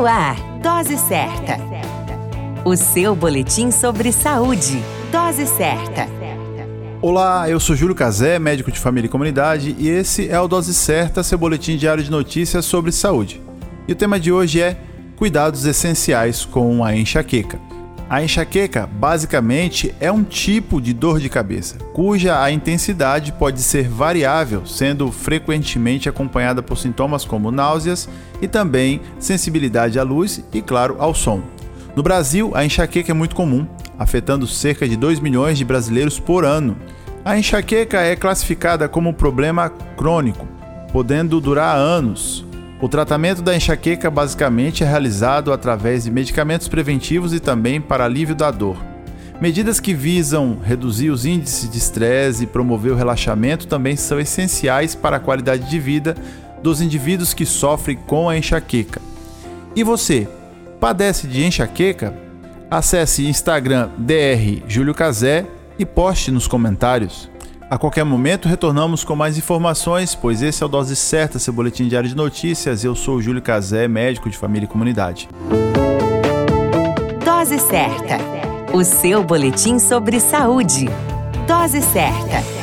No ar, Dose Certa. O seu boletim sobre saúde. Dose Certa. Olá, eu sou Júlio Cazé, médico de família e comunidade, e esse é o Dose Certa, seu boletim diário de notícias sobre saúde. E o tema de hoje é cuidados essenciais com a enxaqueca. A enxaqueca, basicamente, é um tipo de dor de cabeça, cuja a intensidade pode ser variável, sendo frequentemente acompanhada por sintomas como náuseas e também sensibilidade à luz e, claro, ao som. No Brasil, a enxaqueca é muito comum, afetando cerca de 2 milhões de brasileiros por ano. A enxaqueca é classificada como problema crônico, podendo durar anos, o tratamento da enxaqueca basicamente é realizado através de medicamentos preventivos e também para alívio da dor. Medidas que visam reduzir os índices de estresse e promover o relaxamento também são essenciais para a qualidade de vida dos indivíduos que sofrem com a enxaqueca. E você, padece de enxaqueca? Acesse Instagram dr Júlio Cazé e poste nos comentários. A qualquer momento retornamos com mais informações, pois esse é o Dose Certa, seu boletim diário de notícias. Eu sou o Júlio Cazé, médico de família e comunidade. Dose Certa, o seu boletim sobre saúde. Dose Certa.